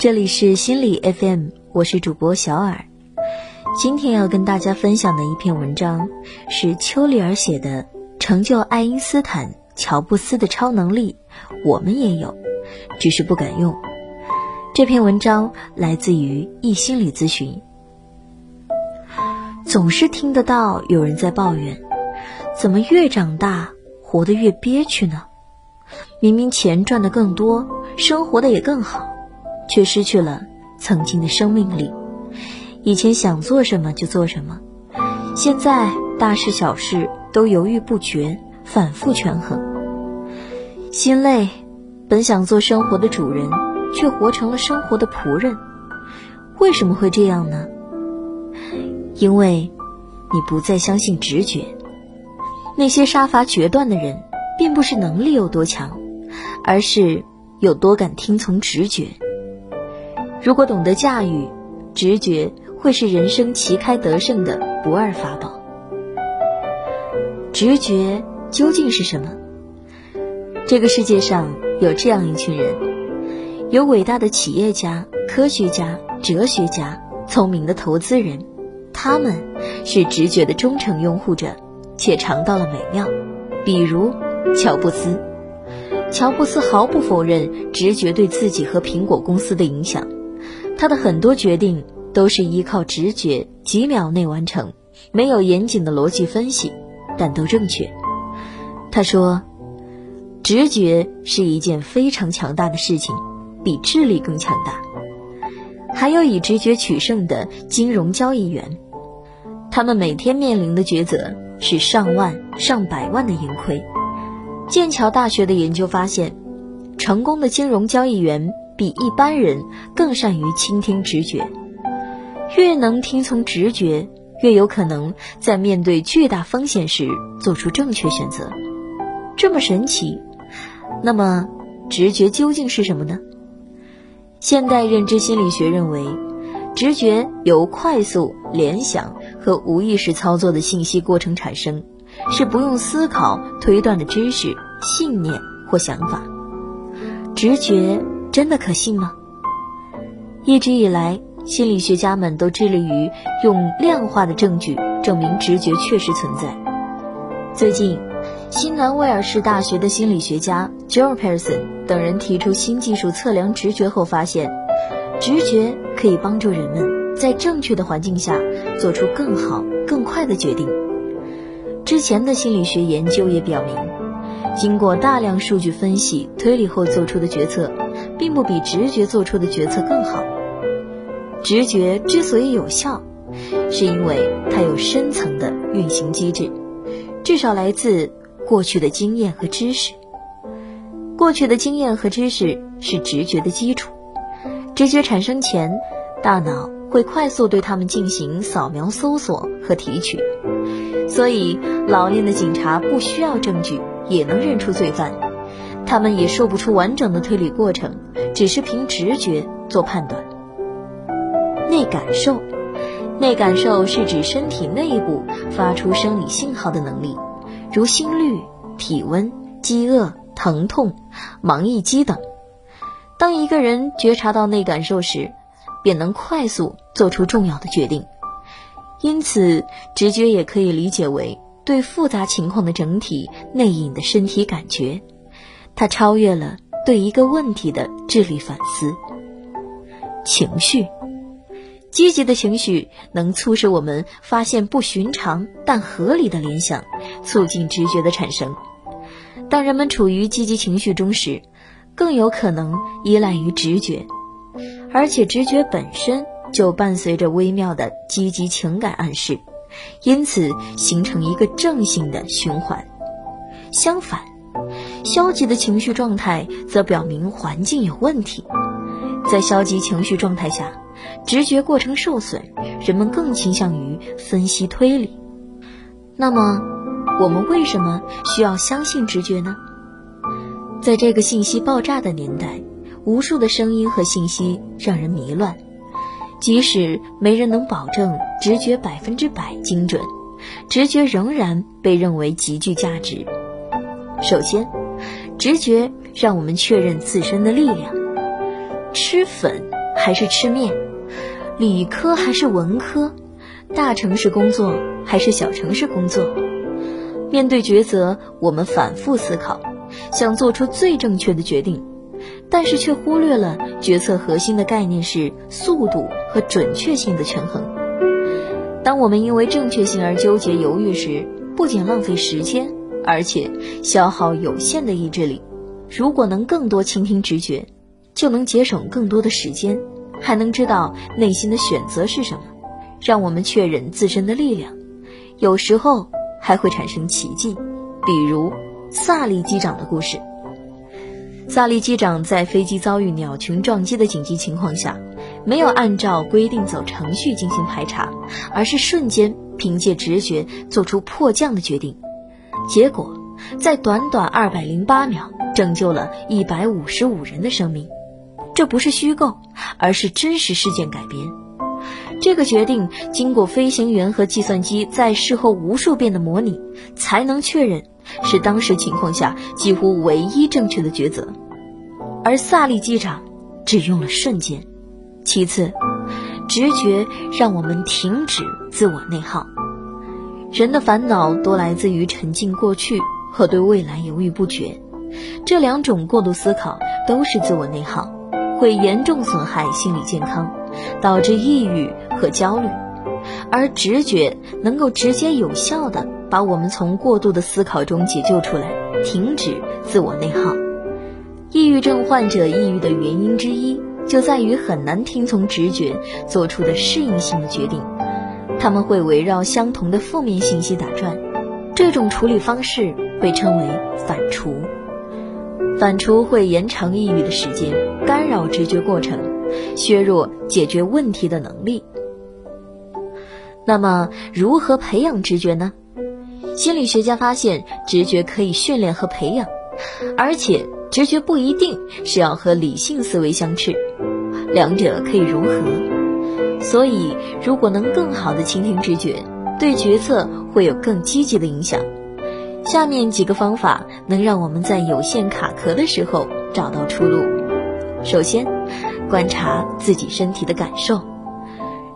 这里是心理 FM，我是主播小耳。今天要跟大家分享的一篇文章是丘里尔写的《成就爱因斯坦、乔布斯的超能力》，我们也有，只是不敢用。这篇文章来自于易心理咨询。总是听得到有人在抱怨，怎么越长大活得越憋屈呢？明明钱赚得更多，生活的也更好，却失去了曾经的生命力。以前想做什么就做什么，现在大事小事都犹豫不决，反复权衡，心累。本想做生活的主人，却活成了生活的仆人。为什么会这样呢？因为，你不再相信直觉。那些杀伐决断的人，并不是能力有多强。而是有多敢听从直觉。如果懂得驾驭直觉，会是人生旗开得胜的不二法宝。直觉究竟是什么？这个世界上有这样一群人：有伟大的企业家、科学家、哲学家、聪明的投资人，他们是直觉的忠诚拥护者，且尝到了美妙。比如乔布斯。乔布斯毫不否认直觉对自己和苹果公司的影响，他的很多决定都是依靠直觉，几秒内完成，没有严谨的逻辑分析，但都正确。他说：“直觉是一件非常强大的事情，比智力更强大。”还有以直觉取胜的金融交易员，他们每天面临的抉择是上万、上百万的盈亏。剑桥大学的研究发现，成功的金融交易员比一般人更善于倾听直觉。越能听从直觉，越有可能在面对巨大风险时做出正确选择。这么神奇，那么直觉究竟是什么呢？现代认知心理学认为，直觉由快速联想和无意识操作的信息过程产生。是不用思考推断的知识、信念或想法，直觉真的可信吗？一直以来，心理学家们都致力于用量化的证据证明直觉确实存在。最近，新南威尔士大学的心理学家 Joe Pearson 等人提出新技术测量直觉后发现，直觉可以帮助人们在正确的环境下做出更好、更快的决定。之前的心理学研究也表明，经过大量数据分析推理后做出的决策，并不比直觉做出的决策更好。直觉之所以有效，是因为它有深层的运行机制，至少来自过去的经验和知识。过去的经验和知识是直觉的基础。直觉产生前，大脑会快速对它们进行扫描、搜索和提取。所以，老练的警察不需要证据也能认出罪犯，他们也说不出完整的推理过程，只是凭直觉做判断。内感受，内感受是指身体内部发出生理信号的能力，如心率、体温、饥饿、疼痛、忙意激等。当一个人觉察到内感受时，便能快速做出重要的决定。因此，直觉也可以理解为对复杂情况的整体内隐的身体感觉，它超越了对一个问题的智力反思。情绪，积极的情绪能促使我们发现不寻常但合理的联想，促进直觉的产生。当人们处于积极情绪中时，更有可能依赖于直觉，而且直觉本身。就伴随着微妙的积极情感暗示，因此形成一个正性的循环。相反，消极的情绪状态则表明环境有问题。在消极情绪状态下，直觉过程受损，人们更倾向于分析推理。那么，我们为什么需要相信直觉呢？在这个信息爆炸的年代，无数的声音和信息让人迷乱。即使没人能保证直觉百分之百精准，直觉仍然被认为极具价值。首先，直觉让我们确认自身的力量。吃粉还是吃面？理科还是文科？大城市工作还是小城市工作？面对抉择，我们反复思考，想做出最正确的决定，但是却忽略了决策核心的概念是速度和准确性的权衡。当我们因为正确性而纠结犹豫时，不仅浪费时间，而且消耗有限的意志力。如果能更多倾听直觉，就能节省更多的时间。还能知道内心的选择是什么，让我们确认自身的力量。有时候还会产生奇迹，比如萨利机长的故事。萨利机长在飞机遭遇鸟群撞击的紧急情况下，没有按照规定走程序进行排查，而是瞬间凭借直觉做出迫降的决定，结果在短短二百零八秒拯救了一百五十五人的生命。这不是虚构，而是真实事件改编。这个决定经过飞行员和计算机在事后无数遍的模拟，才能确认是当时情况下几乎唯一正确的抉择。而萨利机长只用了瞬间。其次，直觉让我们停止自我内耗。人的烦恼多来自于沉浸过去和对未来犹豫不决，这两种过度思考都是自我内耗。会严重损害心理健康，导致抑郁和焦虑，而直觉能够直接有效的把我们从过度的思考中解救出来，停止自我内耗。抑郁症患者抑郁的原因之一，就在于很难听从直觉做出的适应性的决定，他们会围绕相同的负面信息打转，这种处理方式被称为反刍。反刍会延长抑郁的时间，干扰直觉过程，削弱解决问题的能力。那么，如何培养直觉呢？心理学家发现，直觉可以训练和培养，而且直觉不一定是要和理性思维相斥，两者可以融合。所以，如果能更好的倾听直觉，对决策会有更积极的影响。下面几个方法能让我们在有限卡壳的时候找到出路。首先，观察自己身体的感受。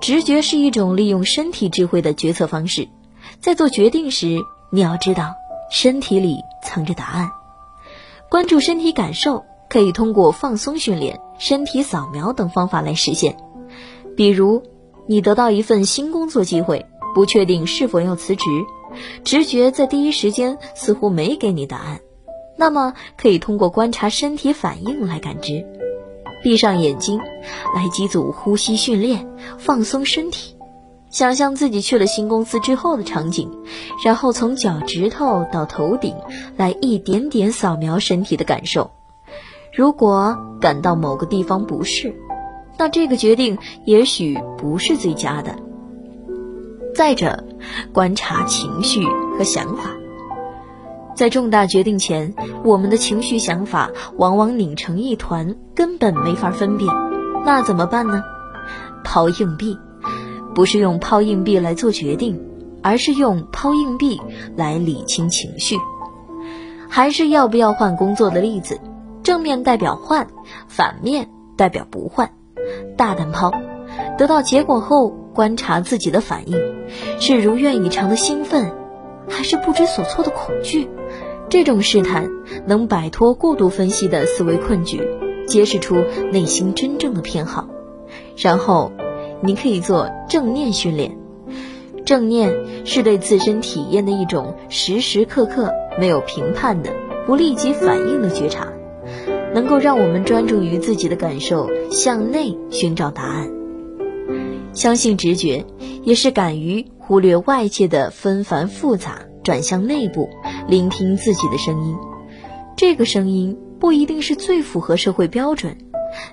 直觉是一种利用身体智慧的决策方式。在做决定时，你要知道身体里藏着答案。关注身体感受，可以通过放松训练、身体扫描等方法来实现。比如，你得到一份新工作机会，不确定是否要辞职。直觉在第一时间似乎没给你答案，那么可以通过观察身体反应来感知。闭上眼睛，来几组呼吸训练，放松身体，想象自己去了新公司之后的场景，然后从脚趾头到头顶来一点点扫描身体的感受。如果感到某个地方不适，那这个决定也许不是最佳的。再者，观察情绪和想法，在重大决定前，我们的情绪想法往往拧成一团，根本没法分辨。那怎么办呢？抛硬币，不是用抛硬币来做决定，而是用抛硬币来理清情绪。还是要不要换工作的例子，正面代表换，反面代表不换。大胆抛，得到结果后。观察自己的反应，是如愿以偿的兴奋，还是不知所措的恐惧？这种试探能摆脱过度分析的思维困局，揭示出内心真正的偏好。然后，你可以做正念训练。正念是对自身体验的一种时时刻刻没有评判的、不立即反应的觉察，能够让我们专注于自己的感受，向内寻找答案。相信直觉，也是敢于忽略外界的纷繁复杂，转向内部，聆听自己的声音。这个声音不一定是最符合社会标准，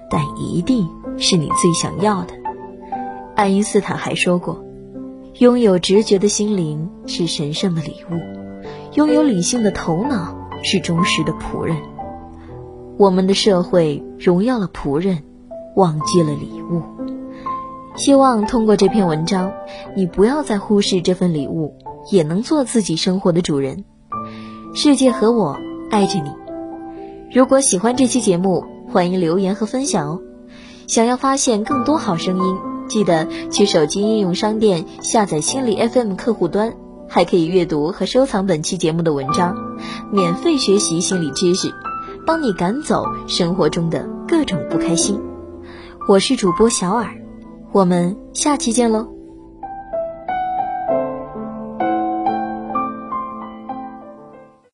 但一定是你最想要的。爱因斯坦还说过：“拥有直觉的心灵是神圣的礼物，拥有理性的头脑是忠实的仆人。”我们的社会荣耀了仆人，忘记了礼物。希望通过这篇文章，你不要再忽视这份礼物，也能做自己生活的主人。世界和我爱着你。如果喜欢这期节目，欢迎留言和分享哦。想要发现更多好声音，记得去手机应用商店下载心理 FM 客户端，还可以阅读和收藏本期节目的文章，免费学习心理知识，帮你赶走生活中的各种不开心。我是主播小耳，我们下期见喽。